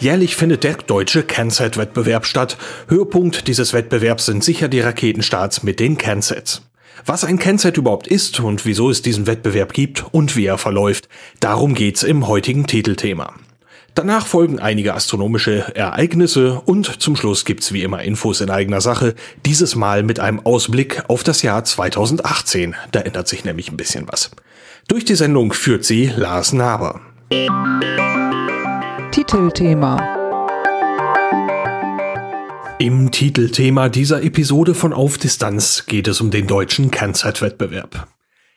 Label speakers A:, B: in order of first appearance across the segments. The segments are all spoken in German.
A: Jährlich findet der deutsche CanSat-Wettbewerb statt. Höhepunkt dieses Wettbewerbs sind sicher die Raketenstarts mit den CanSats. Was ein CanSat überhaupt ist und wieso es diesen Wettbewerb gibt und wie er verläuft, darum geht's im heutigen Titelthema. Danach folgen einige astronomische Ereignisse und zum Schluss gibt's wie immer Infos in eigener Sache, dieses Mal mit einem Ausblick auf das Jahr 2018. Da ändert sich nämlich ein bisschen was. Durch die Sendung führt sie Lars Naber.
B: Titelthema
A: Im Titelthema dieser Episode von Auf Distanz geht es um den deutschen CanSat-Wettbewerb.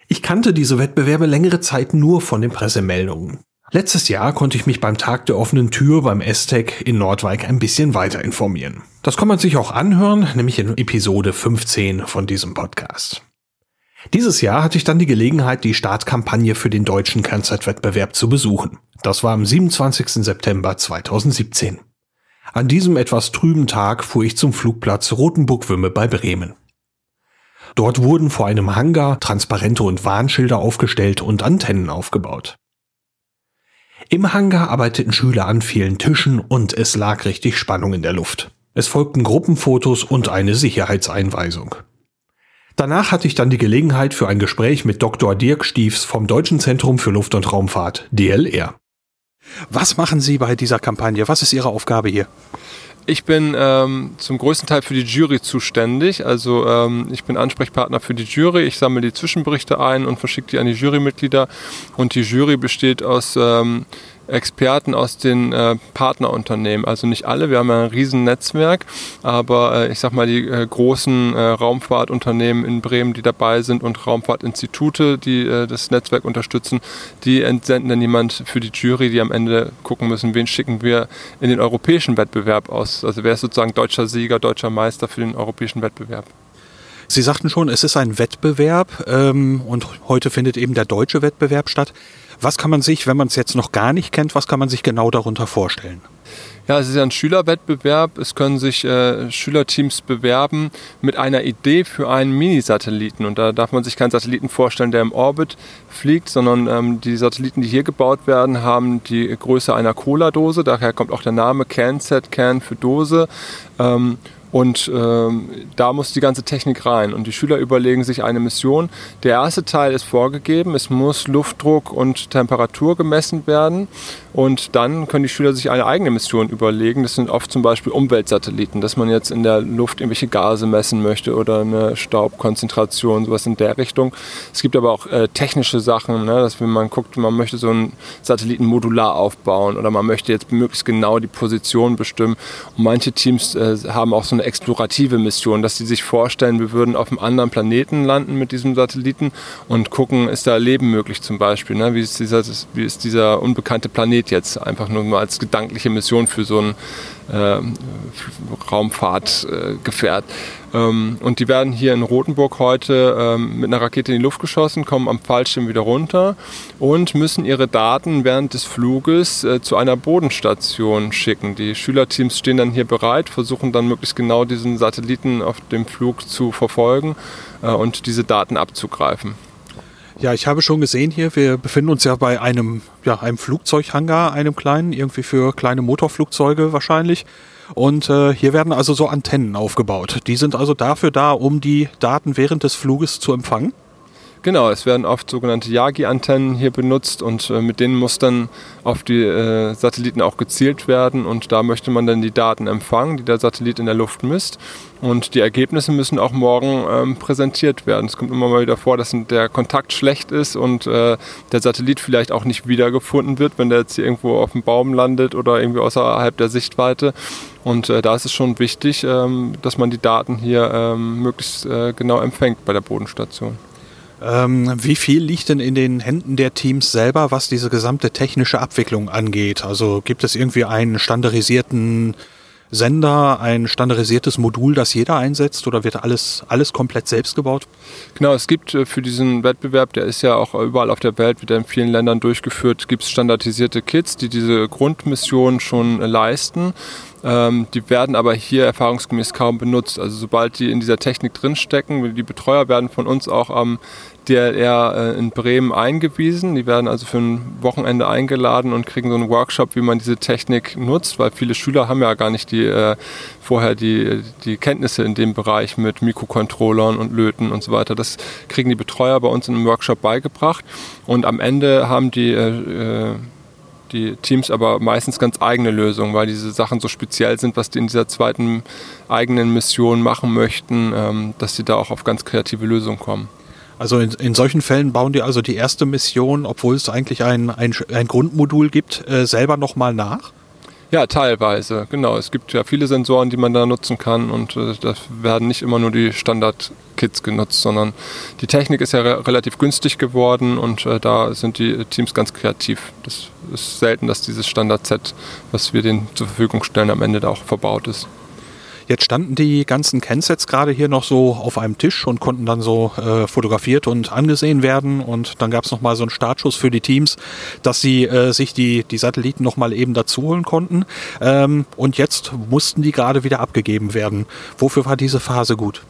A: Ich kannte diese Wettbewerbe längere Zeit nur von den Pressemeldungen. Letztes Jahr konnte ich mich beim Tag der offenen Tür beim STEC in Nordwijk ein bisschen weiter informieren. Das kann man sich auch anhören, nämlich in Episode 15 von diesem Podcast. Dieses Jahr hatte ich dann die Gelegenheit, die Startkampagne für den deutschen Kernzeitwettbewerb zu besuchen. Das war am 27. September 2017. An diesem etwas trüben Tag fuhr ich zum Flugplatz Rotenburg-Wümme bei Bremen. Dort wurden vor einem Hangar Transparente und Warnschilder aufgestellt und Antennen aufgebaut. Im Hangar arbeiteten Schüler an vielen Tischen und es lag richtig Spannung in der Luft. Es folgten Gruppenfotos und eine Sicherheitseinweisung. Danach hatte ich dann die Gelegenheit für ein Gespräch mit Dr. Dirk Stiefs vom Deutschen Zentrum für Luft- und Raumfahrt, DLR. Was machen Sie bei dieser Kampagne? Was ist Ihre Aufgabe hier?
C: Ich bin ähm, zum größten Teil für die Jury zuständig. Also ähm, ich bin Ansprechpartner für die Jury. Ich sammle die Zwischenberichte ein und verschicke die an die Jurymitglieder. Und die Jury besteht aus ähm, Experten aus den äh, Partnerunternehmen. Also nicht alle, wir haben ja ein riesen Netzwerk, aber äh, ich sag mal die äh, großen äh, Raumfahrtunternehmen in Bremen, die dabei sind und Raumfahrtinstitute, die äh, das Netzwerk unterstützen, die entsenden dann jemand für die Jury, die am Ende gucken müssen, wen schicken wir in den europäischen Wettbewerb aus. Also wer ist sozusagen deutscher Sieger, deutscher Meister für den europäischen Wettbewerb.
A: Sie sagten schon, es ist ein Wettbewerb ähm, und heute findet eben der deutsche Wettbewerb statt. Was kann man sich, wenn man es jetzt noch gar nicht kennt, was kann man sich genau darunter vorstellen?
C: Ja, es ist ein Schülerwettbewerb. Es können sich äh, Schülerteams bewerben mit einer Idee für einen Mini-Satelliten. Und da darf man sich keinen Satelliten vorstellen, der im Orbit fliegt, sondern ähm, die Satelliten, die hier gebaut werden, haben die Größe einer Cola-Dose. Daher kommt auch der Name CanSat, Can für Dose. Ähm, und ähm, da muss die ganze Technik rein. Und die Schüler überlegen sich eine Mission. Der erste Teil ist vorgegeben. Es muss Luftdruck und Temperatur gemessen werden. Und dann können die Schüler sich eine eigene Mission überlegen. Das sind oft zum Beispiel Umweltsatelliten, dass man jetzt in der Luft irgendwelche Gase messen möchte oder eine Staubkonzentration, sowas in der Richtung. Es gibt aber auch äh, technische Sachen, ne, dass wenn man guckt, man möchte so einen Satelliten modular aufbauen oder man möchte jetzt möglichst genau die Position bestimmen. Und manche Teams äh, haben auch so eine explorative Mission, dass sie sich vorstellen, wir würden auf einem anderen Planeten landen mit diesem Satelliten und gucken, ist da Leben möglich zum Beispiel. Ne? Wie, ist dieser, wie ist dieser unbekannte Planet jetzt? Einfach nur mal als gedankliche Mission für so ein äh, Raumfahrtgefährt. Ähm, und die werden hier in Rothenburg heute ähm, mit einer Rakete in die Luft geschossen, kommen am Fallschirm wieder runter und müssen ihre Daten während des Fluges äh, zu einer Bodenstation schicken. Die Schülerteams stehen dann hier bereit, versuchen dann möglichst genau diesen Satelliten auf dem Flug zu verfolgen äh, und diese Daten abzugreifen.
A: Ja, ich habe schon gesehen hier, wir befinden uns ja bei einem, ja, einem Flugzeughangar, einem kleinen, irgendwie für kleine Motorflugzeuge wahrscheinlich. Und äh, hier werden also so Antennen aufgebaut. Die sind also dafür da, um die Daten während des Fluges zu empfangen.
C: Genau, es werden oft sogenannte Yagi-Antennen hier benutzt und äh, mit denen muss dann auf die äh, Satelliten auch gezielt werden und da möchte man dann die Daten empfangen, die der Satellit in der Luft misst und die Ergebnisse müssen auch morgen ähm, präsentiert werden. Es kommt immer mal wieder vor, dass der Kontakt schlecht ist und äh, der Satellit vielleicht auch nicht wiedergefunden wird, wenn der jetzt hier irgendwo auf dem Baum landet oder irgendwie außerhalb der Sichtweite. Und äh, da ist es schon wichtig, ähm, dass man die Daten hier ähm, möglichst äh, genau empfängt bei der Bodenstation.
A: Ähm, wie viel liegt denn in den Händen der Teams selber, was diese gesamte technische Abwicklung angeht? Also gibt es irgendwie einen standardisierten Sender, ein standardisiertes Modul, das jeder einsetzt oder wird alles, alles komplett selbst gebaut?
C: Genau, es gibt äh, für diesen Wettbewerb, der ist ja auch überall auf der Welt, wird in vielen Ländern durchgeführt, gibt es standardisierte Kits, die diese Grundmission schon leisten. Ähm, die werden aber hier erfahrungsgemäß kaum benutzt. Also sobald die in dieser Technik drinstecken, die Betreuer werden von uns auch am DLR äh, in Bremen eingewiesen. Die werden also für ein Wochenende eingeladen und kriegen so einen Workshop, wie man diese Technik nutzt, weil viele Schüler haben ja gar nicht die, äh, vorher die, die Kenntnisse in dem Bereich mit Mikrocontrollern und Löten und so weiter. Das kriegen die Betreuer bei uns in einem Workshop beigebracht und am Ende haben die äh, äh die Teams aber meistens ganz eigene Lösungen, weil diese Sachen so speziell sind, was die in dieser zweiten eigenen Mission machen möchten, ähm, dass sie da auch auf ganz kreative Lösungen kommen.
A: Also in, in solchen Fällen bauen die also die erste Mission, obwohl es eigentlich ein, ein, ein Grundmodul gibt, äh, selber nochmal nach?
C: Ja, teilweise, genau. Es gibt ja viele Sensoren, die man da nutzen kann und äh, da werden nicht immer nur die Standard-Kits genutzt, sondern die Technik ist ja re relativ günstig geworden und äh, da sind die Teams ganz kreativ. Das ist selten, dass dieses Standard-Set, was wir denen zur Verfügung stellen, am Ende da auch verbaut ist.
A: Jetzt standen die ganzen Kensets gerade hier noch so auf einem Tisch und konnten dann so äh, fotografiert und angesehen werden. Und dann gab es nochmal so einen Startschuss für die Teams, dass sie äh, sich die, die Satelliten nochmal eben dazu holen konnten. Ähm, und jetzt mussten die gerade wieder abgegeben werden. Wofür war diese Phase gut?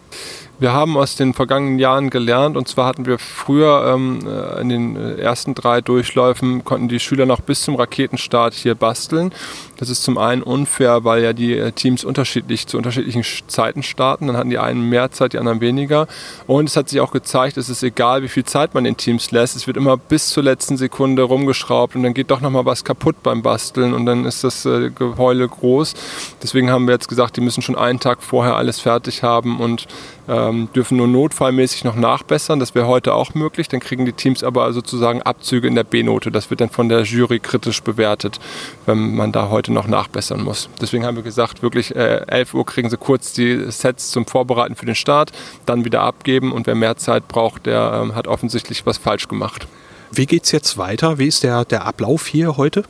C: Wir haben aus den vergangenen Jahren gelernt und zwar hatten wir früher ähm, äh, in den äh, ersten drei Durchläufen konnten die Schüler noch bis zum Raketenstart hier basteln. Das ist zum einen unfair, weil ja die äh, Teams unterschiedlich zu unterschiedlichen Zeiten starten. Dann hatten die einen mehr Zeit, die anderen weniger. Und es hat sich auch gezeigt, es ist egal, wie viel Zeit man den Teams lässt. Es wird immer bis zur letzten Sekunde rumgeschraubt und dann geht doch noch mal was kaputt beim Basteln und dann ist das äh, Geheule groß. Deswegen haben wir jetzt gesagt, die müssen schon einen Tag vorher alles fertig haben und ähm, dürfen nur notfallmäßig noch nachbessern. Das wäre heute auch möglich. Dann kriegen die Teams aber sozusagen Abzüge in der B-Note. Das wird dann von der Jury kritisch bewertet, wenn man da heute noch nachbessern muss. Deswegen haben wir gesagt, wirklich äh, 11 Uhr kriegen sie kurz die Sets zum Vorbereiten für den Start, dann wieder abgeben und wer mehr Zeit braucht, der ähm, hat offensichtlich was falsch gemacht.
A: Wie geht es jetzt weiter? Wie ist der, der Ablauf hier heute?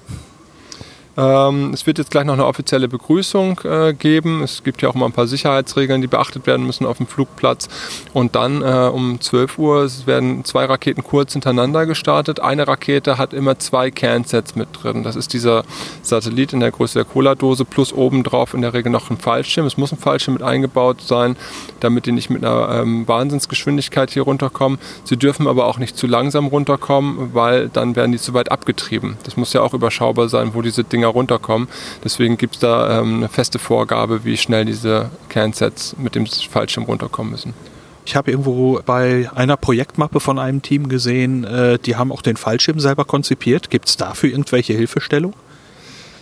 C: Ähm, es wird jetzt gleich noch eine offizielle Begrüßung äh, geben. Es gibt ja auch mal ein paar Sicherheitsregeln, die beachtet werden müssen auf dem Flugplatz. Und dann äh, um 12 Uhr werden zwei Raketen kurz hintereinander gestartet. Eine Rakete hat immer zwei Kernsets mit drin. Das ist dieser Satellit in der Größe der Cola-Dose plus obendrauf in der Regel noch ein Fallschirm. Es muss ein Fallschirm mit eingebaut sein, damit die nicht mit einer ähm, Wahnsinnsgeschwindigkeit hier runterkommen. Sie dürfen aber auch nicht zu langsam runterkommen, weil dann werden die zu weit abgetrieben. Das muss ja auch überschaubar sein, wo diese Dinge Dinger runterkommen. Deswegen gibt es da ähm, eine feste Vorgabe, wie schnell diese Kernsets mit dem Fallschirm runterkommen müssen.
A: Ich habe irgendwo bei einer Projektmappe von einem Team gesehen, äh, die haben auch den Fallschirm selber konzipiert. Gibt es dafür irgendwelche Hilfestellung?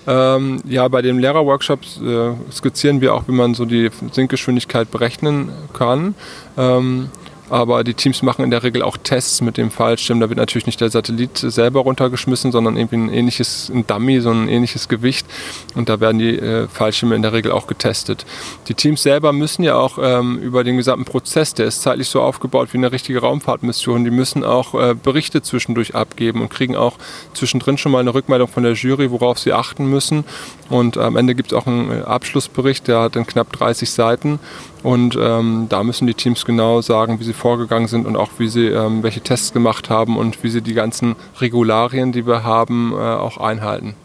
C: Ähm, ja, bei den Lehrerworkshops äh, skizzieren wir auch, wie man so die Sinkgeschwindigkeit berechnen kann. Ähm, aber die Teams machen in der Regel auch Tests mit dem Fallschirm. Da wird natürlich nicht der Satellit selber runtergeschmissen, sondern irgendwie ein ähnliches, ein Dummy, so ein ähnliches Gewicht. Und da werden die äh, Fallschirme in der Regel auch getestet. Die Teams selber müssen ja auch ähm, über den gesamten Prozess, der ist zeitlich so aufgebaut wie eine richtige Raumfahrtmission, die müssen auch äh, Berichte zwischendurch abgeben und kriegen auch zwischendrin schon mal eine Rückmeldung von der Jury, worauf sie achten müssen. Und am Ende gibt es auch einen äh, Abschlussbericht, der hat dann knapp 30 Seiten. Und ähm, da müssen die Teams genau sagen, wie sie vorgegangen sind und auch wie sie ähm, welche Tests gemacht haben und wie sie die ganzen Regularien, die wir haben, äh, auch einhalten.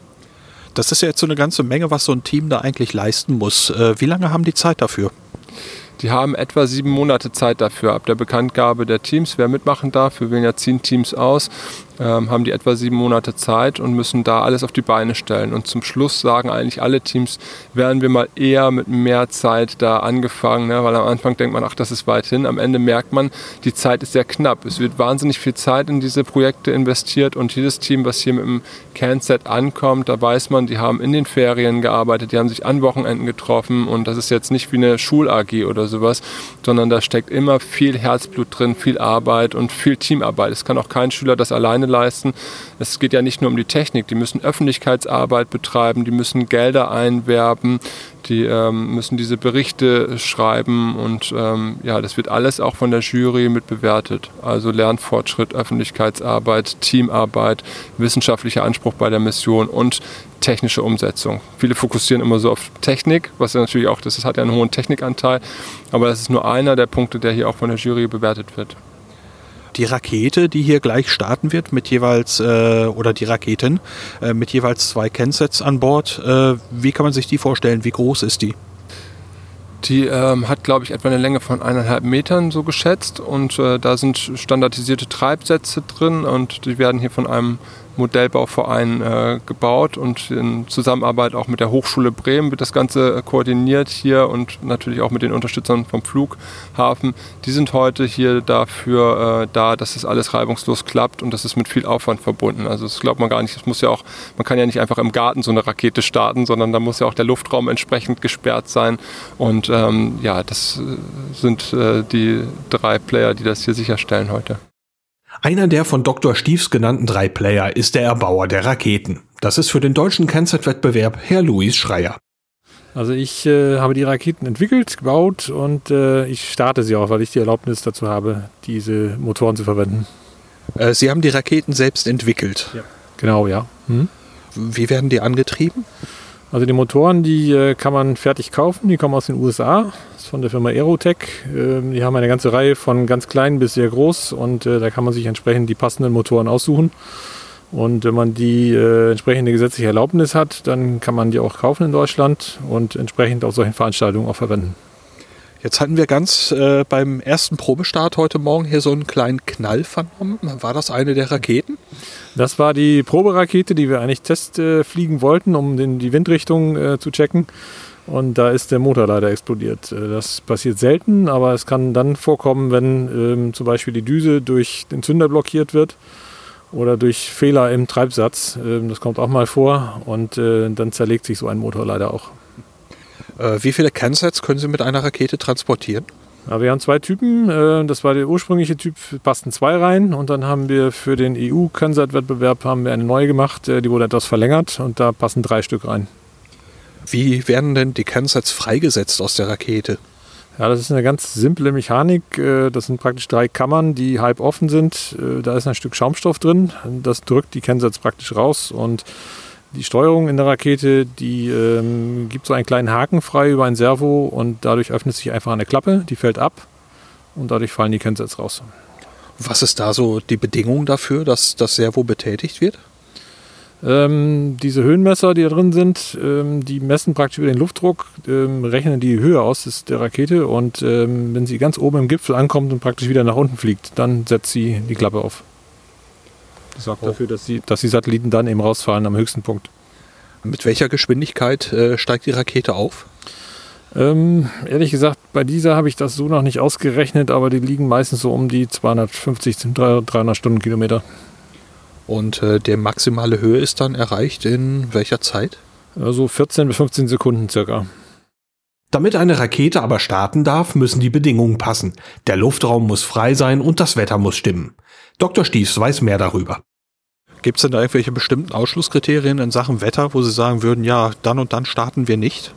A: Das ist ja jetzt so eine ganze Menge, was so ein Team da eigentlich leisten muss. Äh, wie lange haben die Zeit dafür?
C: Die haben etwa sieben Monate Zeit dafür. Ab der Bekanntgabe der Teams, wer mitmachen darf, wir wählen ja zehn Teams aus, ähm, haben die etwa sieben Monate Zeit und müssen da alles auf die Beine stellen. Und zum Schluss sagen eigentlich alle Teams, wären wir mal eher mit mehr Zeit da angefangen, ne? weil am Anfang denkt man, ach, das ist weit hin. Am Ende merkt man, die Zeit ist sehr knapp. Es wird wahnsinnig viel Zeit in diese Projekte investiert und jedes Team, was hier mit dem Canset ankommt, da weiß man, die haben in den Ferien gearbeitet, die haben sich an Wochenenden getroffen und das ist jetzt nicht wie eine Schul-AG oder sowas, sondern da steckt immer viel Herzblut drin, viel Arbeit und viel Teamarbeit. Es kann auch kein Schüler das alleine alleine leisten. Es geht ja nicht nur um die Technik, die müssen Öffentlichkeitsarbeit betreiben, die müssen Gelder einwerben, die ähm, müssen diese Berichte schreiben und ähm, ja, das wird alles auch von der Jury mit bewertet. Also Lernfortschritt, Öffentlichkeitsarbeit, Teamarbeit, wissenschaftlicher Anspruch bei der Mission und technische Umsetzung. Viele fokussieren immer so auf Technik, was ja natürlich auch, das hat ja einen hohen Technikanteil, aber das ist nur einer der Punkte, der hier auch von der Jury bewertet wird
A: die Rakete, die hier gleich starten wird, mit jeweils, äh, oder die Raketen, äh, mit jeweils zwei Kensets an Bord. Äh, wie kann man sich die vorstellen? Wie groß ist die?
C: Die ähm, hat, glaube ich, etwa eine Länge von eineinhalb Metern so geschätzt und äh, da sind standardisierte Treibsätze drin und die werden hier von einem Modellbauverein äh, gebaut und in Zusammenarbeit auch mit der Hochschule Bremen wird das Ganze äh, koordiniert hier und natürlich auch mit den Unterstützern vom Flughafen. Die sind heute hier dafür äh, da, dass das alles reibungslos klappt und das ist mit viel Aufwand verbunden. Also das glaubt man gar nicht. Es muss ja auch, man kann ja nicht einfach im Garten so eine Rakete starten, sondern da muss ja auch der Luftraum entsprechend gesperrt sein. Und ähm, ja, das äh, sind äh, die drei Player, die das hier sicherstellen heute.
A: Einer der von Dr. Stiefs genannten drei Player ist der Erbauer der Raketen. Das ist für den deutschen Kennzeitwettbewerb Herr Luis Schreier.
D: Also ich äh, habe die Raketen entwickelt, gebaut und äh, ich starte sie auch, weil ich die Erlaubnis dazu habe, diese Motoren zu verwenden.
A: Äh, sie haben die Raketen selbst entwickelt.
D: Ja. Genau, ja. Hm?
A: Wie werden die angetrieben?
D: Also die Motoren, die äh, kann man fertig kaufen, die kommen aus den USA, das ist von der Firma Aerotech. Ähm, die haben eine ganze Reihe von ganz klein bis sehr groß und äh, da kann man sich entsprechend die passenden Motoren aussuchen. Und wenn man die äh, entsprechende gesetzliche Erlaubnis hat, dann kann man die auch kaufen in Deutschland und entsprechend auf solchen Veranstaltungen auch verwenden.
A: Jetzt hatten wir ganz äh, beim ersten Probestart heute Morgen hier so einen kleinen Knall vernommen. War das eine der Raketen?
D: Das war die Proberakete, die wir eigentlich testfliegen äh, wollten, um den, die Windrichtung äh, zu checken. Und da ist der Motor leider explodiert. Äh, das passiert selten, aber es kann dann vorkommen, wenn ähm, zum Beispiel die Düse durch den Zünder blockiert wird oder durch Fehler im Treibsatz. Ähm, das kommt auch mal vor und äh, dann zerlegt sich so ein Motor leider auch.
A: Äh, wie viele Kernsets können Sie mit einer Rakete transportieren?
D: Ja, wir haben zwei Typen. Äh, das war der ursprüngliche Typ, passten zwei rein. Und dann haben wir für den EU-Kernsat-Wettbewerb eine neue gemacht. Äh, die wurde etwas verlängert und da passen drei Stück rein.
A: Wie werden denn die Kernsets freigesetzt aus der Rakete?
D: Ja, das ist eine ganz simple Mechanik. Das sind praktisch drei Kammern, die halb offen sind. Da ist ein Stück Schaumstoff drin. Das drückt die Kernsets praktisch raus und die Steuerung in der Rakete, die ähm, gibt so einen kleinen Haken frei über ein Servo und dadurch öffnet sich einfach eine Klappe, die fällt ab und dadurch fallen die Kennsätze raus.
A: Was ist da so die Bedingung dafür, dass das Servo betätigt wird?
D: Ähm, diese Höhenmesser, die da drin sind, ähm, die messen praktisch über den Luftdruck, ähm, rechnen die Höhe aus der Rakete und ähm, wenn sie ganz oben im Gipfel ankommt und praktisch wieder nach unten fliegt, dann setzt sie die Klappe auf. Das sorgt oh. dafür, dass die, dass die Satelliten dann eben rausfallen am höchsten Punkt.
A: Mit welcher Geschwindigkeit äh, steigt die Rakete auf?
D: Ähm, ehrlich gesagt, bei dieser habe ich das so noch nicht ausgerechnet, aber die liegen meistens so um die 250, 300 Stundenkilometer.
A: Und äh, der maximale Höhe ist dann erreicht in welcher Zeit?
D: Also 14 bis 15 Sekunden circa.
A: Damit eine Rakete aber starten darf, müssen die Bedingungen passen. Der Luftraum muss frei sein und das Wetter muss stimmen. Dr. Stiefs weiß mehr darüber. Gibt es denn da irgendwelche bestimmten Ausschlusskriterien in Sachen Wetter, wo Sie sagen würden, ja, dann und dann starten wir nicht?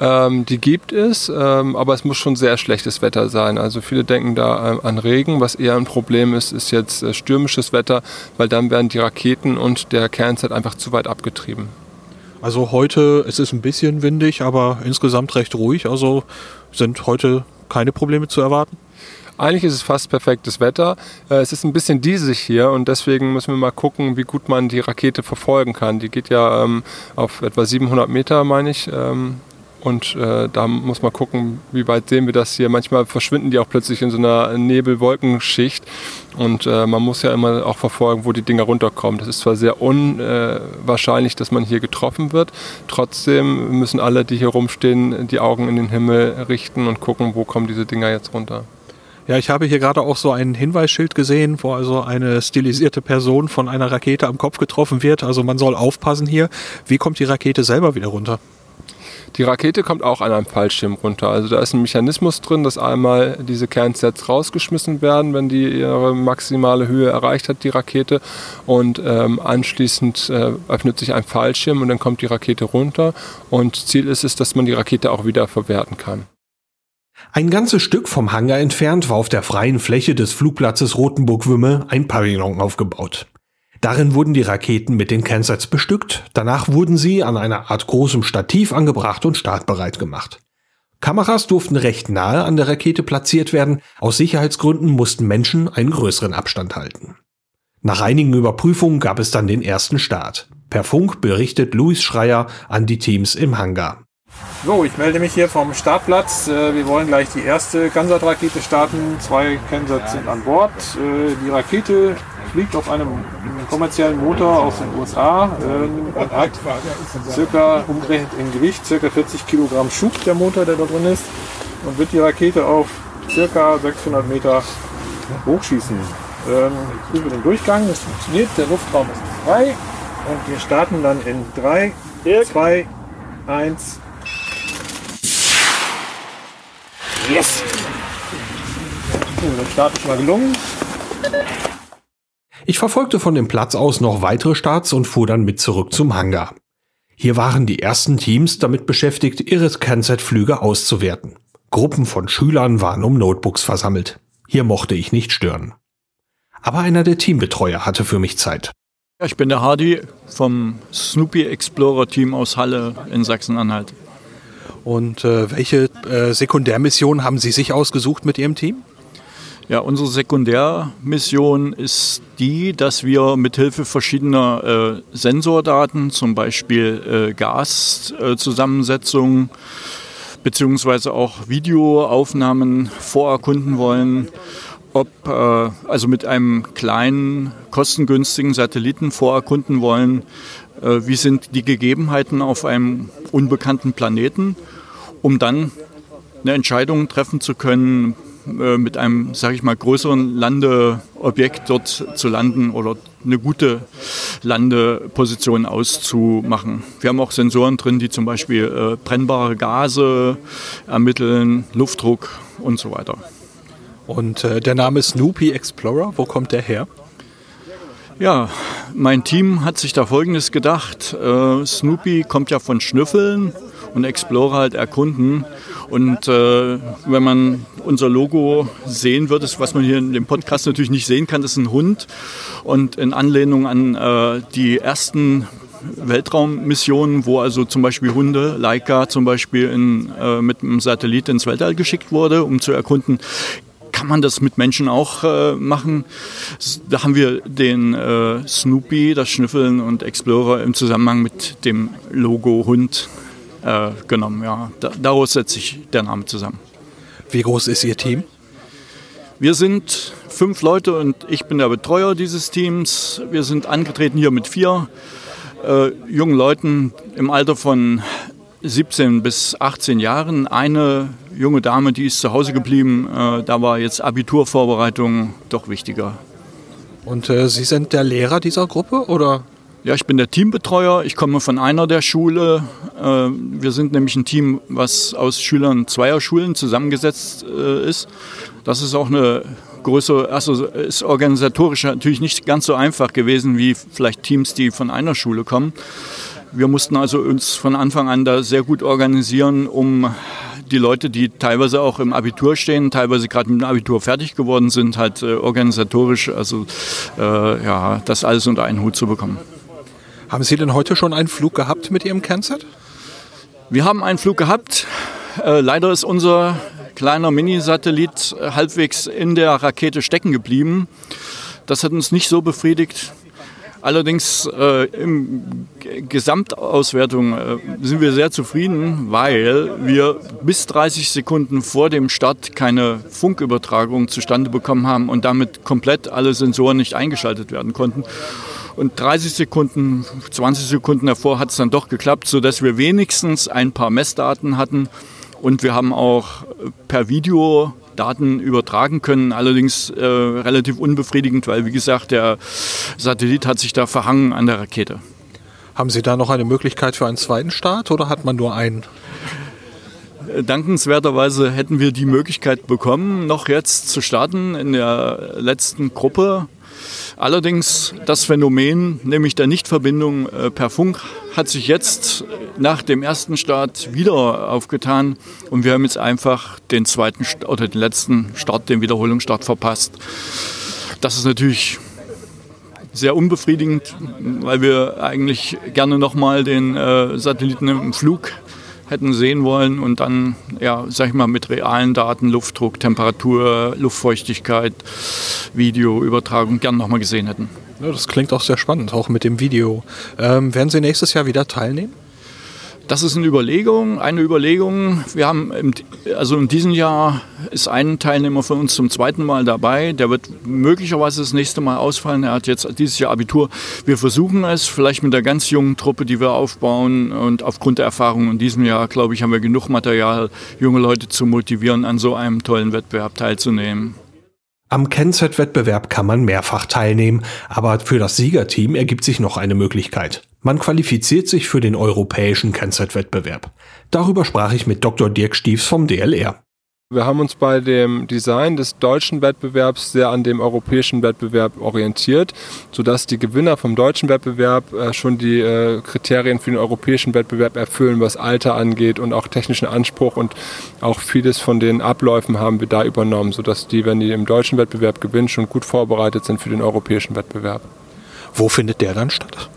C: Ähm, die gibt es, ähm, aber es muss schon sehr schlechtes Wetter sein. Also viele denken da ähm, an Regen. Was eher ein Problem ist, ist jetzt äh, stürmisches Wetter, weil dann werden die Raketen und der Kernzeit einfach zu weit abgetrieben.
A: Also heute, es ist ein bisschen windig, aber insgesamt recht ruhig. Also sind heute keine Probleme zu erwarten?
C: Eigentlich ist es fast perfektes Wetter. Äh, es ist ein bisschen diesig hier und deswegen müssen wir mal gucken, wie gut man die Rakete verfolgen kann. Die geht ja ähm, auf etwa 700 Meter, meine ich. Ähm, und äh, da muss man gucken, wie weit sehen wir das hier. Manchmal verschwinden die auch plötzlich in so einer Nebel-Wolkenschicht. Und äh, man muss ja immer auch verfolgen, wo die Dinger runterkommen. Das ist zwar sehr unwahrscheinlich, dass man hier getroffen wird. Trotzdem müssen alle, die hier rumstehen, die Augen in den Himmel richten und gucken, wo kommen diese Dinger jetzt runter.
A: Ja, ich habe hier gerade auch so ein Hinweisschild gesehen, wo also eine stilisierte Person von einer Rakete am Kopf getroffen wird. Also man soll aufpassen hier. Wie kommt die Rakete selber wieder runter?
C: Die Rakete kommt auch an einem Fallschirm runter. Also da ist ein Mechanismus drin, dass einmal diese Kernsets rausgeschmissen werden, wenn die ihre maximale Höhe erreicht hat, die Rakete. Und ähm, anschließend äh, öffnet sich ein Fallschirm und dann kommt die Rakete runter. Und Ziel ist es, dass man die Rakete auch wieder verwerten kann.
A: Ein ganzes Stück vom Hangar entfernt war auf der freien Fläche des Flugplatzes Rotenburg-Wümme ein Pavillon aufgebaut. Darin wurden die Raketen mit den Cansets bestückt, danach wurden sie an einer Art großem Stativ angebracht und startbereit gemacht. Kameras durften recht nahe an der Rakete platziert werden, aus Sicherheitsgründen mussten Menschen einen größeren Abstand halten. Nach einigen Überprüfungen gab es dann den ersten Start. Per Funk berichtet Luis Schreier an die Teams im Hangar.
D: So, ich melde mich hier vom Startplatz. Äh, wir wollen gleich die erste Kansat-Rakete starten. Zwei Kansats sind an Bord. Äh, die Rakete fliegt auf einem kommerziellen Motor aus den USA. Äh, hat circa umgerechnet in Gewicht circa 40 Kilogramm Schub der Motor, der da drin ist, und wird die Rakete auf circa 600 Meter hochschießen. Ähm, über den Durchgang, das funktioniert, der Luftraum ist frei und wir starten dann in 3, 2, 1. Yes! So, der Start ist mal gelungen.
A: Ich verfolgte von dem Platz aus noch weitere Starts und fuhr dann mit zurück zum Hangar. Hier waren die ersten Teams damit beschäftigt, ihre Scanset-Flüge auszuwerten. Gruppen von Schülern waren um Notebooks versammelt. Hier mochte ich nicht stören. Aber einer der Teambetreuer hatte für mich Zeit.
E: Ich bin der Hardy vom Snoopy Explorer Team aus Halle in Sachsen-Anhalt.
A: Und äh, welche äh, Sekundärmission haben Sie sich ausgesucht mit Ihrem Team?
E: Ja, unsere Sekundärmission ist die, dass wir mithilfe verschiedener äh, Sensordaten, zum Beispiel äh, Gaszusammensetzungen, äh, beziehungsweise auch Videoaufnahmen vorerkunden wollen, ob äh, also mit einem kleinen, kostengünstigen Satelliten vorerkunden wollen, äh, wie sind die Gegebenheiten auf einem unbekannten Planeten, um dann eine Entscheidung treffen zu können, mit einem, sage ich mal, größeren Landeobjekt dort zu landen oder eine gute Landeposition auszumachen. Wir haben auch Sensoren drin, die zum Beispiel äh, brennbare Gase ermitteln, Luftdruck und so weiter.
A: Und äh, der Name Snoopy Explorer, wo kommt der her?
E: Ja, mein Team hat sich da Folgendes gedacht. Äh, Snoopy kommt ja von Schnüffeln und Explorer halt erkunden. Und äh, wenn man unser Logo sehen wird, was man hier in dem Podcast natürlich nicht sehen kann, das ist ein Hund. Und in Anlehnung an äh, die ersten Weltraummissionen, wo also zum Beispiel Hunde, Leica zum Beispiel in, äh, mit einem Satellit ins Weltall geschickt wurde, um zu erkunden, kann man das mit Menschen auch äh, machen. Da haben wir den äh, Snoopy, das Schnüffeln und Explorer im Zusammenhang mit dem Logo Hund äh, genommen. Ja. Da, daraus setzt sich der Name zusammen.
A: Wie groß ist Ihr Team?
E: Wir sind fünf Leute und ich bin der Betreuer dieses Teams. Wir sind angetreten hier mit vier äh, jungen Leuten im Alter von 17 bis 18 Jahren. Eine junge Dame, die ist zu Hause geblieben. Äh, da war jetzt Abiturvorbereitung doch wichtiger.
A: Und äh, Sie sind der Lehrer dieser Gruppe oder?
E: Ja, ich bin der Teambetreuer. Ich komme von einer der Schule. Äh, wir sind nämlich ein Team, was aus Schülern zweier Schulen zusammengesetzt äh, ist. Das ist auch eine größere, also ist organisatorisch natürlich nicht ganz so einfach gewesen wie vielleicht Teams, die von einer Schule kommen. Wir mussten also uns von Anfang an da sehr gut organisieren, um die Leute, die teilweise auch im Abitur stehen, teilweise gerade mit dem Abitur fertig geworden sind, halt äh, organisatorisch, also äh, ja, das alles unter einen Hut zu bekommen.
A: Haben Sie denn heute schon einen Flug gehabt mit Ihrem Kernset?
E: Wir haben einen Flug gehabt. Äh, leider ist unser kleiner Mini-Satellit halbwegs in der Rakete stecken geblieben. Das hat uns nicht so befriedigt. Allerdings äh, im Gesamtauswertung äh, sind wir sehr zufrieden, weil wir bis 30 Sekunden vor dem Start keine Funkübertragung zustande bekommen haben und damit komplett alle Sensoren nicht eingeschaltet werden konnten. Und 30 Sekunden, 20 Sekunden davor hat es dann doch geklappt, sodass wir wenigstens ein paar Messdaten hatten. Und wir haben auch per Video Daten übertragen können, allerdings äh, relativ unbefriedigend, weil wie gesagt, der Satellit hat sich da verhangen an der Rakete.
A: Haben Sie da noch eine Möglichkeit für einen zweiten Start oder hat man nur einen?
E: Dankenswerterweise hätten wir die Möglichkeit bekommen, noch jetzt zu starten in der letzten Gruppe. Allerdings das Phänomen, nämlich der Nichtverbindung äh, per Funk, hat sich jetzt nach dem ersten Start wieder aufgetan und wir haben jetzt einfach den zweiten oder den letzten Start, den Wiederholungsstart verpasst. Das ist natürlich sehr unbefriedigend, weil wir eigentlich gerne nochmal den äh, Satelliten im Flug hätten sehen wollen und dann, ja, sag ich mal, mit realen Daten, Luftdruck, Temperatur, Luftfeuchtigkeit, Videoübertragung gern nochmal gesehen hätten.
A: Ja, das klingt auch sehr spannend, auch mit dem Video. Ähm, werden Sie nächstes Jahr wieder teilnehmen?
E: Das ist eine Überlegung, eine Überlegung. Wir haben, im, also in diesem Jahr ist ein Teilnehmer von uns zum zweiten Mal dabei. Der wird möglicherweise das nächste Mal ausfallen. Er hat jetzt dieses Jahr Abitur. Wir versuchen es vielleicht mit der ganz jungen Truppe, die wir aufbauen. Und aufgrund der Erfahrung in diesem Jahr, glaube ich, haben wir genug Material, junge Leute zu motivieren, an so einem tollen Wettbewerb teilzunehmen.
A: Am Kennset-Wettbewerb kann man mehrfach teilnehmen, aber für das Siegerteam ergibt sich noch eine Möglichkeit. Man qualifiziert sich für den europäischen Kennset-Wettbewerb. Darüber sprach ich mit Dr. Dirk Stiefs vom DLR.
C: Wir haben uns bei dem Design des deutschen Wettbewerbs sehr an dem europäischen Wettbewerb orientiert, sodass die Gewinner vom deutschen Wettbewerb äh, schon die äh, Kriterien für den europäischen Wettbewerb erfüllen, was Alter angeht und auch technischen Anspruch und auch vieles von den Abläufen haben wir da übernommen, sodass die, wenn die im deutschen Wettbewerb gewinnen, schon gut vorbereitet sind für den europäischen Wettbewerb.
A: Wo findet der dann statt?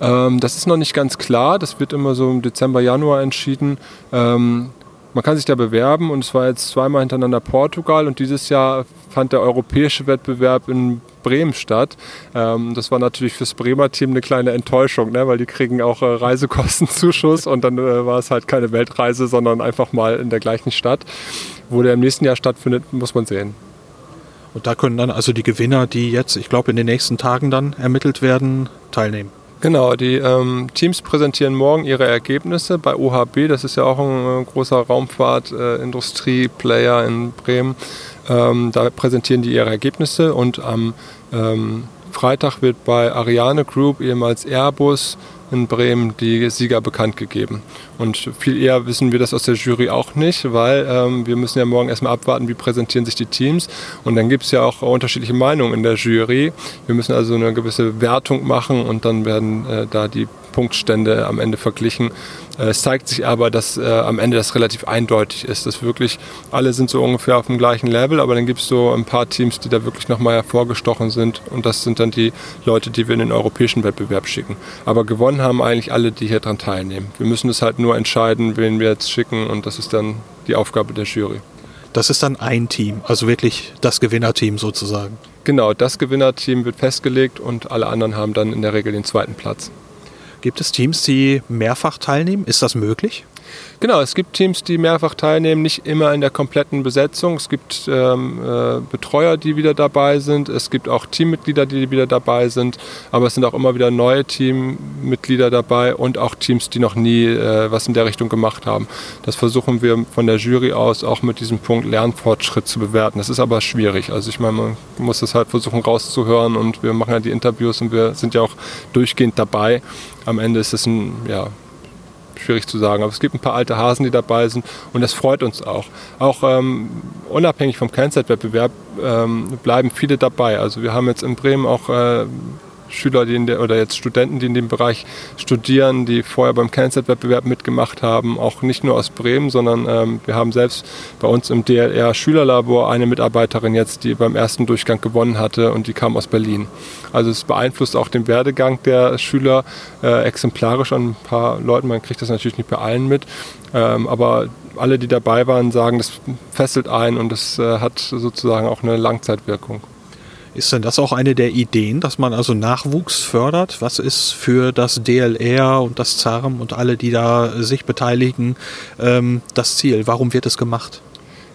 C: Ähm, das ist noch nicht ganz klar. Das wird immer so im Dezember, Januar entschieden. Ähm, man kann sich da bewerben und es war jetzt zweimal hintereinander Portugal und dieses Jahr fand der europäische Wettbewerb in Bremen statt. Ähm, das war natürlich fürs Bremer Team eine kleine Enttäuschung, ne? weil die kriegen auch äh, Reisekostenzuschuss und dann äh, war es halt keine Weltreise, sondern einfach mal in der gleichen Stadt. Wo der im nächsten Jahr stattfindet, muss man sehen.
A: Und da können dann also die Gewinner, die jetzt, ich glaube, in den nächsten Tagen dann ermittelt werden, teilnehmen.
C: Genau, die ähm, Teams präsentieren morgen ihre Ergebnisse bei OHB. Das ist ja auch ein äh, großer Raumfahrt-Industrie-Player äh, in Bremen. Ähm, da präsentieren die ihre Ergebnisse und am ähm, Freitag wird bei Ariane Group, ehemals Airbus, in Bremen die Sieger bekannt gegeben. Und viel eher wissen wir das aus der Jury auch nicht, weil ähm, wir müssen ja morgen erstmal abwarten, wie präsentieren sich die Teams. Und dann gibt es ja auch unterschiedliche Meinungen in der Jury. Wir müssen also eine gewisse Wertung machen und dann werden äh, da die Punktstände am Ende verglichen. Äh, es zeigt sich aber, dass äh, am Ende das relativ eindeutig ist, dass wirklich alle sind so ungefähr auf dem gleichen Level, aber dann gibt es so ein paar Teams, die da wirklich nochmal hervorgestochen sind und das sind dann die Leute, die wir in den europäischen Wettbewerb schicken. Aber gewonnen haben eigentlich alle, die hier dran teilnehmen. Wir müssen es halt nur entscheiden, wen wir jetzt schicken und das ist dann die Aufgabe der Jury.
A: Das ist dann ein Team, also wirklich das Gewinnerteam sozusagen.
C: Genau, das Gewinnerteam wird festgelegt und alle anderen haben dann in der Regel den zweiten Platz.
A: Gibt es Teams, die mehrfach teilnehmen? Ist das möglich?
C: Genau, es gibt Teams, die mehrfach teilnehmen, nicht immer in der kompletten Besetzung. Es gibt ähm, äh, Betreuer, die wieder dabei sind. Es gibt auch Teammitglieder, die wieder dabei sind. Aber es sind auch immer wieder neue Teammitglieder dabei und auch Teams, die noch nie äh, was in der Richtung gemacht haben. Das versuchen wir von der Jury aus auch mit diesem Punkt Lernfortschritt zu bewerten. Das ist aber schwierig. Also ich meine, man muss das halt versuchen rauszuhören und wir machen ja die Interviews und wir sind ja auch durchgehend dabei. Am Ende ist es ein ja, schwierig zu sagen. Aber es gibt ein paar alte Hasen, die dabei sind und das freut uns auch. Auch ähm, unabhängig vom Kennzeitwettbewerb ähm, bleiben viele dabei. Also wir haben jetzt in Bremen auch äh, Schüler, die in der, oder jetzt Studenten, die in dem Bereich studieren, die vorher beim CanSat-Wettbewerb mitgemacht haben, auch nicht nur aus Bremen, sondern ähm, wir haben selbst bei uns im DLR Schülerlabor eine Mitarbeiterin jetzt, die beim ersten Durchgang gewonnen hatte und die kam aus Berlin. Also es beeinflusst auch den Werdegang der Schüler äh, exemplarisch an ein paar Leuten. Man kriegt das natürlich nicht bei allen mit, ähm, aber alle, die dabei waren, sagen, das fesselt ein und das äh, hat sozusagen auch eine Langzeitwirkung.
A: Ist denn das auch eine der Ideen, dass man also Nachwuchs fördert? Was ist für das DLR und das ZARM und alle, die da sich beteiligen, ähm, das Ziel? Warum wird es gemacht?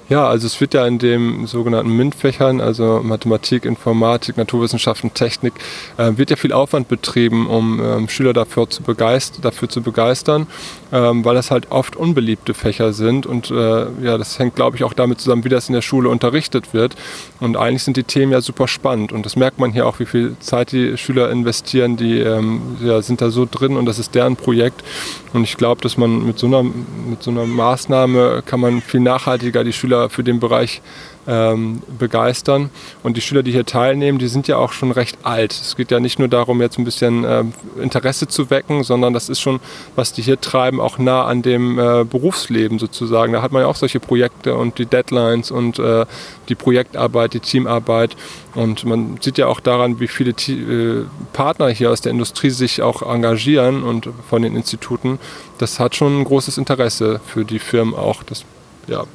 C: Ja, also es wird ja in den sogenannten MINT-Fächern, also Mathematik, Informatik, Naturwissenschaften, Technik, äh, wird ja viel Aufwand betrieben, um ähm, Schüler dafür zu, begeistern, dafür zu begeistern, ähm, weil das halt oft unbeliebte Fächer sind und äh, ja, das hängt, glaube ich, auch damit zusammen, wie das in der Schule unterrichtet wird. Und eigentlich sind die Themen ja super spannend und das merkt man hier auch, wie viel Zeit die Schüler investieren, die ähm, ja, sind da so drin und das ist deren Projekt. Und ich glaube, dass man mit so einer mit so einer Maßnahme kann man viel nachhaltiger die Schüler für den Bereich ähm, begeistern. Und die Schüler, die hier teilnehmen, die sind ja auch schon recht alt. Es geht ja nicht nur darum, jetzt ein bisschen äh, Interesse zu wecken, sondern das ist schon, was die hier treiben, auch nah an dem äh, Berufsleben sozusagen. Da hat man ja auch solche Projekte und die Deadlines und äh, die Projektarbeit, die Teamarbeit. Und man sieht ja auch daran, wie viele äh, Partner hier aus der Industrie sich auch engagieren und von den Instituten. Das hat schon ein großes Interesse für die Firmen auch. Das ja,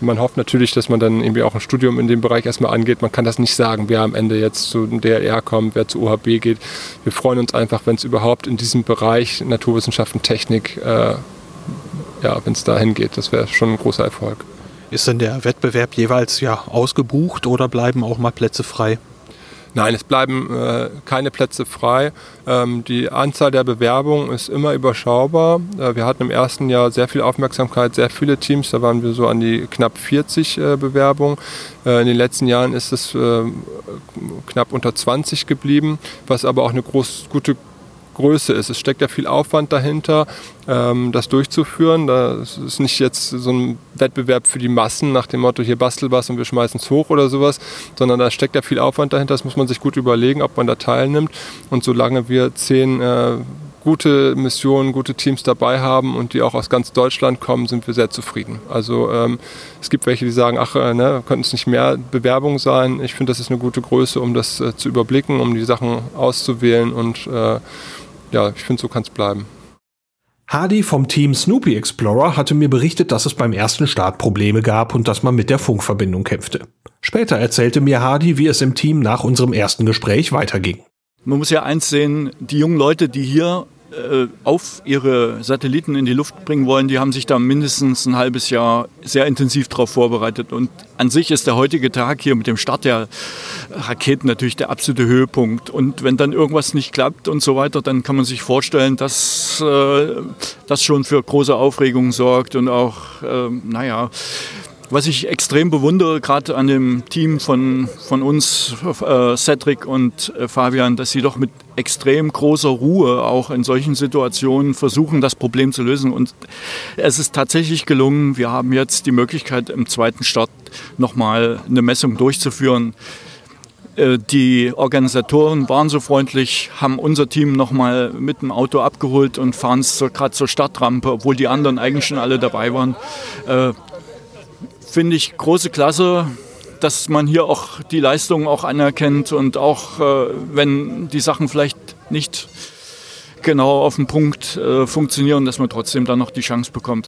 C: man hofft natürlich, dass man dann irgendwie auch ein Studium in dem Bereich erstmal angeht. Man kann das nicht sagen, wer am Ende jetzt zu DLR kommt, wer zu OHB geht. Wir freuen uns einfach, wenn es überhaupt in diesem Bereich Naturwissenschaften, Technik, äh, ja, wenn es dahin geht. Das wäre schon ein großer Erfolg.
A: Ist denn der Wettbewerb jeweils ja ausgebucht oder bleiben auch mal Plätze frei?
C: Nein, es bleiben äh, keine Plätze frei. Ähm, die Anzahl der Bewerbungen ist immer überschaubar. Äh, wir hatten im ersten Jahr sehr viel Aufmerksamkeit, sehr viele Teams. Da waren wir so an die knapp 40 äh, Bewerbungen. Äh, in den letzten Jahren ist es äh, knapp unter 20 geblieben, was aber auch eine groß, gute Größe ist. Es steckt ja viel Aufwand dahinter, ähm, das durchzuführen. Das ist nicht jetzt so ein Wettbewerb für die Massen nach dem Motto, hier bastel was und wir schmeißen es hoch oder sowas, sondern da steckt ja viel Aufwand dahinter. Das muss man sich gut überlegen, ob man da teilnimmt. Und solange wir zehn äh, gute Missionen, gute Teams dabei haben und die auch aus ganz Deutschland kommen, sind wir sehr zufrieden. Also ähm, es gibt welche, die sagen, ach, äh, ne, könnten es nicht mehr Bewerbungen sein. Ich finde, das ist eine gute Größe, um das äh, zu überblicken, um die Sachen auszuwählen und äh, ja, ich finde, so kann es bleiben.
A: Hardy vom Team Snoopy Explorer hatte mir berichtet, dass es beim ersten Start Probleme gab und dass man mit der Funkverbindung kämpfte. Später erzählte mir Hardy, wie es im Team nach unserem ersten Gespräch weiterging.
E: Man muss ja eins sehen, die jungen Leute, die hier auf ihre Satelliten in die Luft bringen wollen, die haben sich da mindestens ein halbes Jahr sehr intensiv darauf vorbereitet. Und an sich ist der heutige Tag hier mit dem Start der Raketen natürlich der absolute Höhepunkt. Und wenn dann irgendwas nicht klappt und so weiter, dann kann man sich vorstellen, dass äh, das schon für große Aufregung sorgt und auch, äh, naja, was ich extrem bewundere, gerade an dem Team von, von uns, äh, Cedric und äh, Fabian, dass sie doch mit extrem großer Ruhe auch in solchen Situationen versuchen, das Problem zu lösen. Und es ist tatsächlich gelungen. Wir haben jetzt die Möglichkeit, im zweiten Start nochmal eine Messung durchzuführen. Äh, die Organisatoren waren so freundlich, haben unser Team nochmal mit dem Auto abgeholt und fahren es gerade zur Startrampe, obwohl die anderen eigentlich schon alle dabei waren. Äh, finde ich große Klasse, dass man hier auch die Leistungen auch anerkennt und auch äh, wenn die Sachen vielleicht nicht genau auf den Punkt äh, funktionieren, dass man trotzdem dann noch die Chance bekommt.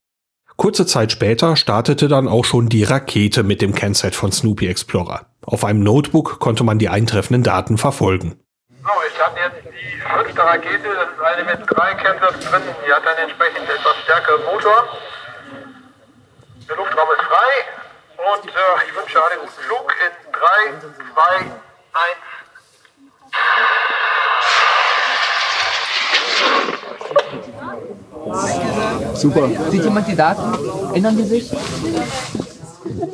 A: Kurze Zeit später startete dann auch schon die Rakete mit dem Kennzeit von Snoopy Explorer. Auf einem Notebook konnte man die eintreffenden Daten verfolgen.
F: So, ich habe jetzt die fünfte Rakete, das ist eine mit drei Kennzeichen drin, die hat dann entsprechend etwas stärkeren Motor. Der Luftraum ist frei und äh, ich wünsche einen guten Flug in 3, 2,
G: 1. Super. Sieht jemand die Daten? Ändern die sich?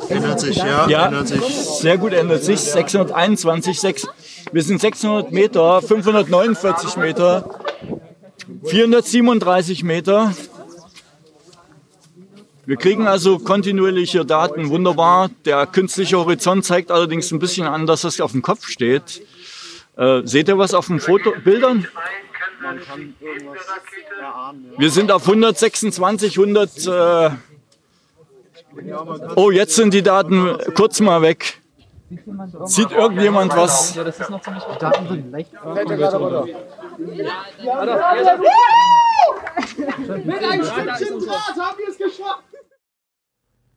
H: Ändert sich, ja.
E: Ja,
H: ändert sich.
E: sehr gut ändert sich. 621, 6, wir sind 600 Meter, 549 Meter, 437 Meter. Wir kriegen also kontinuierliche Daten, wunderbar. Der künstliche Horizont zeigt allerdings ein bisschen an, dass das auf dem Kopf steht. Äh, seht ihr was auf den Foto Bildern? Wir sind auf 126, 100. Äh oh, jetzt sind die Daten kurz mal weg. Sieht irgendjemand was?
G: Ja, Daten sind leicht.
H: Mit einem Stückchen Draht haben wir es geschafft.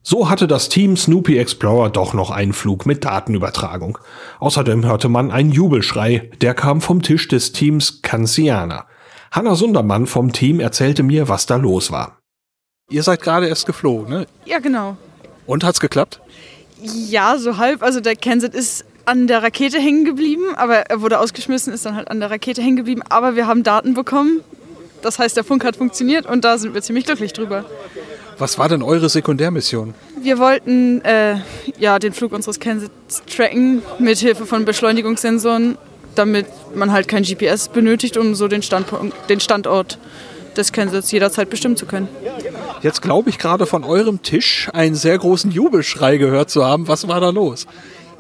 A: So hatte das Team Snoopy Explorer doch noch einen Flug mit Datenübertragung. Außerdem hörte man einen Jubelschrei, der kam vom Tisch des Teams Kansiana. Hanna Sundermann vom Team erzählte mir, was da los war. Ihr seid gerade erst geflogen, ne?
I: Ja, genau.
A: Und hat's geklappt?
I: Ja, so halb. Also der Kensett ist an der Rakete hängen geblieben, aber er wurde ausgeschmissen, ist dann halt an der Rakete hängen geblieben. Aber wir haben Daten bekommen. Das heißt, der Funk hat funktioniert und da sind wir ziemlich glücklich drüber.
A: Was war denn eure Sekundärmission?
I: Wir wollten äh, ja, den Flug unseres Kensets tracken mit Hilfe von Beschleunigungssensoren, damit man halt kein GPS benötigt, um so den, Standpunkt, den Standort des Kensets jederzeit bestimmen zu können.
A: Jetzt glaube ich gerade von eurem Tisch einen sehr großen Jubelschrei gehört zu haben. Was war da los?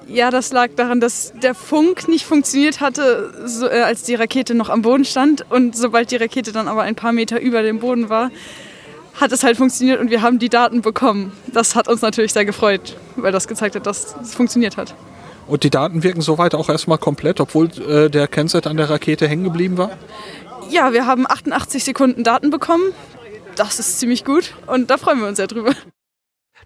I: Ja, das lag daran, dass der Funk nicht funktioniert hatte, so, äh, als die Rakete noch am Boden stand. Und sobald die Rakete dann aber ein paar Meter über dem Boden war, hat es halt funktioniert und wir haben die Daten bekommen. Das hat uns natürlich sehr gefreut, weil das gezeigt hat, dass es funktioniert hat.
A: Und die Daten wirken soweit auch erstmal komplett, obwohl äh, der Kennset an der Rakete hängen geblieben war?
I: Ja, wir haben 88 Sekunden Daten bekommen. Das ist ziemlich gut und da freuen wir uns sehr drüber.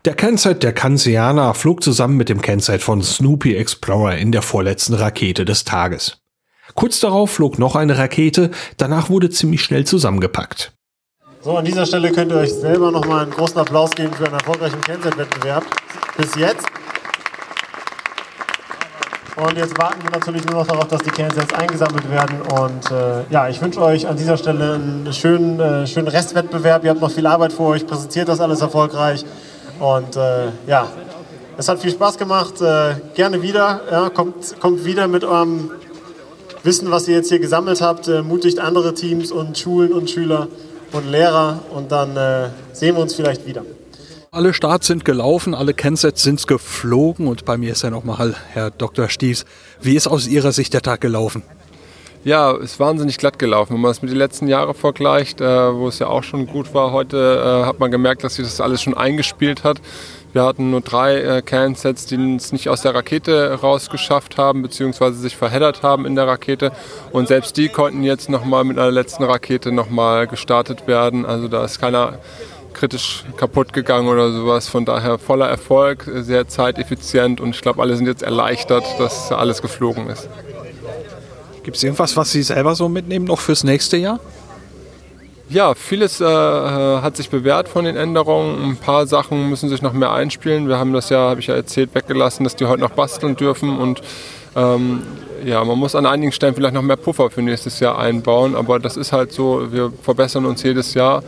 A: Der Kennzeit der Kansiana flog zusammen mit dem Kennzeit von Snoopy Explorer in der vorletzten Rakete des Tages. Kurz darauf flog noch eine Rakete, danach wurde ziemlich schnell zusammengepackt.
J: So, an dieser Stelle könnt ihr euch selber nochmal einen großen Applaus geben für einen erfolgreichen Kennzeit-Wettbewerb bis jetzt. Und jetzt warten wir natürlich nur noch darauf, dass die Kernsets eingesammelt werden. Und äh, ja, ich wünsche euch an dieser Stelle einen schönen, äh, schönen Restwettbewerb. Ihr habt noch viel Arbeit vor euch, präsentiert das alles erfolgreich. Und äh, ja, es hat viel Spaß gemacht. Äh, gerne wieder. Ja, kommt, kommt wieder mit eurem Wissen, was ihr jetzt hier gesammelt habt. Äh, mutigt andere Teams und Schulen und Schüler und Lehrer. Und dann äh, sehen wir uns vielleicht wieder.
A: Alle Starts sind gelaufen, alle Kensets sind geflogen und bei mir ist ja nochmal Herr Dr. Stiefs. Wie ist aus Ihrer Sicht der Tag gelaufen?
C: Ja, ist wahnsinnig glatt gelaufen. Wenn man es mit den letzten Jahren vergleicht, äh, wo es ja auch schon gut war, heute äh, hat man gemerkt, dass sich das alles schon eingespielt hat. Wir hatten nur drei äh, Cansets, die es nicht aus der Rakete rausgeschafft haben, beziehungsweise sich verheddert haben in der Rakete. Und selbst die konnten jetzt nochmal mit einer letzten Rakete nochmal gestartet werden. Also da ist keiner kritisch kaputt gegangen oder sowas. Von daher voller Erfolg, sehr zeiteffizient und ich glaube, alle sind jetzt erleichtert, dass alles geflogen ist.
A: Gibt es irgendwas, was Sie selber so mitnehmen noch fürs nächste Jahr?
C: Ja, vieles äh, hat sich bewährt von den Änderungen. Ein paar Sachen müssen sich noch mehr einspielen. Wir haben das ja, habe ich ja erzählt, weggelassen, dass die heute noch basteln dürfen und ähm, ja, man muss an einigen Stellen vielleicht noch mehr Puffer für nächstes Jahr einbauen, aber das ist halt so, wir verbessern uns jedes Jahr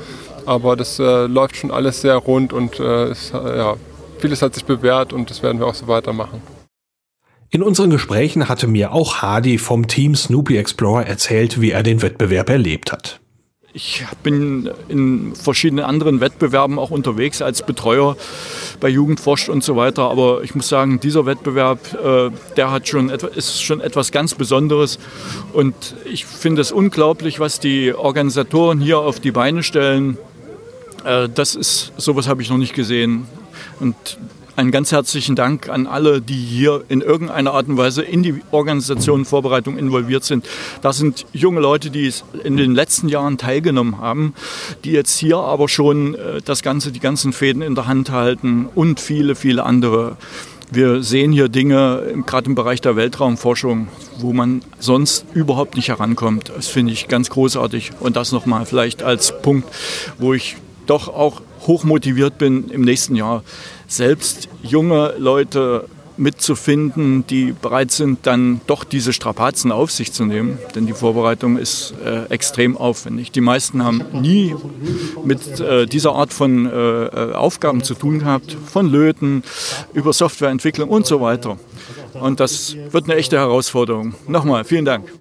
C: aber das äh, läuft schon alles sehr rund und äh, ist, ja, vieles hat sich bewährt und das werden wir auch so weitermachen.
A: In unseren Gesprächen hatte mir auch Hardy vom Team Snoopy Explorer erzählt, wie er den Wettbewerb erlebt hat.
E: Ich bin in verschiedenen anderen Wettbewerben auch unterwegs als Betreuer bei Jugendforscht und so weiter. Aber ich muss sagen, dieser Wettbewerb, äh, der hat schon ist schon etwas ganz Besonderes. Und ich finde es unglaublich, was die Organisatoren hier auf die Beine stellen. Äh, das ist, sowas habe ich noch nicht gesehen. Und einen ganz herzlichen Dank an alle, die hier in irgendeiner Art und Weise in die Organisation Vorbereitung involviert sind. Das sind junge Leute, die in den letzten Jahren teilgenommen haben, die jetzt hier aber schon äh, das Ganze, die ganzen Fäden in der Hand halten und viele, viele andere. Wir sehen hier Dinge, gerade im Bereich der Weltraumforschung, wo man sonst überhaupt nicht herankommt. Das finde ich ganz großartig. Und das nochmal vielleicht als Punkt, wo ich doch auch hochmotiviert bin, im nächsten Jahr selbst junge Leute mitzufinden, die bereit sind, dann doch diese Strapazen auf sich zu nehmen. Denn die Vorbereitung ist äh, extrem aufwendig. Die meisten haben nie mit äh, dieser Art von äh, Aufgaben zu tun gehabt, von Löten über Softwareentwicklung und so weiter. Und das wird eine echte Herausforderung. Nochmal, vielen Dank.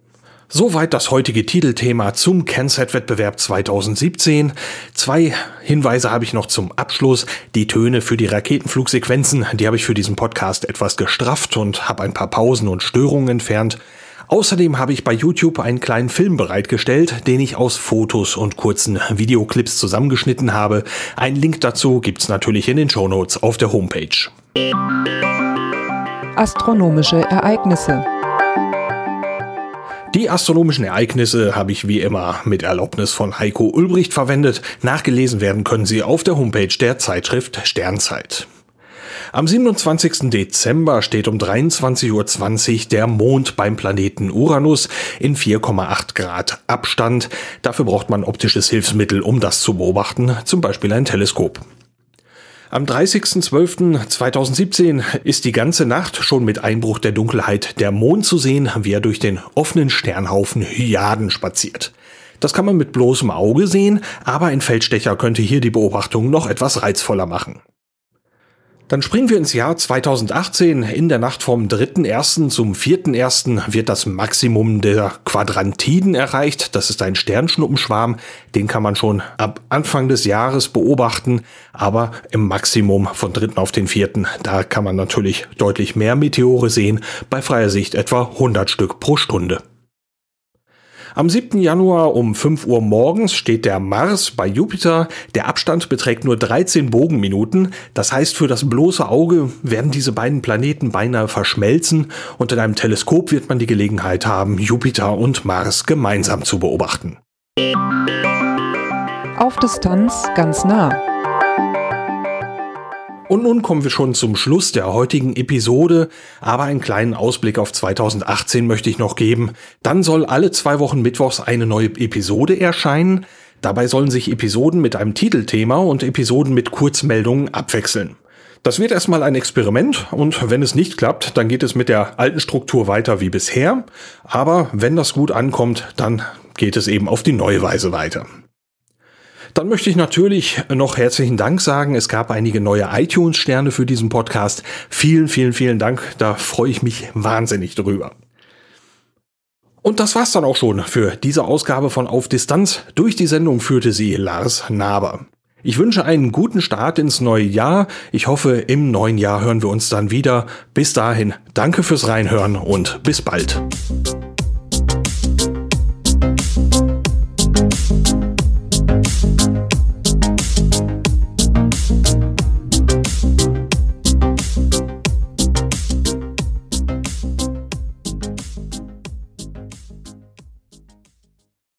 A: Soweit das heutige Titelthema zum CanSat-Wettbewerb 2017. Zwei Hinweise habe ich noch zum Abschluss. Die Töne für die Raketenflugsequenzen, die habe ich für diesen Podcast etwas gestrafft und habe ein paar Pausen und Störungen entfernt. Außerdem habe ich bei YouTube einen kleinen Film bereitgestellt, den ich aus Fotos und kurzen Videoclips zusammengeschnitten habe. Ein Link dazu gibt's natürlich in den Shownotes auf der Homepage.
B: Astronomische Ereignisse
A: die astronomischen Ereignisse habe ich wie immer mit Erlaubnis von Heiko Ulbricht verwendet. Nachgelesen werden können sie auf der Homepage der Zeitschrift Sternzeit. Am 27. Dezember steht um 23.20 Uhr der Mond beim Planeten Uranus in 4,8 Grad Abstand. Dafür braucht man optisches Hilfsmittel, um das zu beobachten, zum Beispiel ein Teleskop. Am 30.12.2017 ist die ganze Nacht schon mit Einbruch der Dunkelheit der Mond zu sehen, wie er durch den offenen Sternhaufen Hyaden spaziert. Das kann man mit bloßem Auge sehen, aber ein Feldstecher könnte hier die Beobachtung noch etwas reizvoller machen. Dann springen wir ins Jahr 2018. In der Nacht vom 3.1. zum 4.1. wird das Maximum der Quadrantiden erreicht. Das ist ein Sternschnuppenschwarm. Den kann man schon ab Anfang des Jahres beobachten. Aber im Maximum von 3. auf den 4. da kann man natürlich deutlich mehr Meteore sehen. Bei freier Sicht etwa 100 Stück pro Stunde. Am 7. Januar um 5 Uhr morgens steht der Mars bei Jupiter. Der Abstand beträgt nur 13 Bogenminuten. Das heißt, für das bloße Auge werden diese beiden Planeten beinahe verschmelzen und in einem Teleskop wird man die Gelegenheit haben, Jupiter und Mars gemeinsam zu beobachten.
B: Auf Distanz ganz nah.
A: Und nun kommen wir schon zum Schluss der heutigen Episode, aber einen kleinen Ausblick auf 2018 möchte ich noch geben. Dann soll alle zwei Wochen Mittwochs eine neue Episode erscheinen. Dabei sollen sich Episoden mit einem Titelthema und Episoden mit Kurzmeldungen abwechseln. Das wird erstmal ein Experiment und wenn es nicht klappt, dann geht es mit der alten Struktur weiter wie bisher. Aber wenn das gut ankommt, dann geht es eben auf die neue Weise weiter. Dann möchte ich natürlich noch herzlichen Dank sagen. Es gab einige neue iTunes-Sterne für diesen Podcast. Vielen, vielen, vielen Dank. Da freue ich mich wahnsinnig drüber. Und das war's dann auch schon für diese Ausgabe von Auf Distanz. Durch die Sendung führte sie Lars Naber. Ich wünsche einen guten Start ins neue Jahr. Ich hoffe, im neuen Jahr hören wir uns dann wieder. Bis dahin, danke fürs Reinhören und bis bald.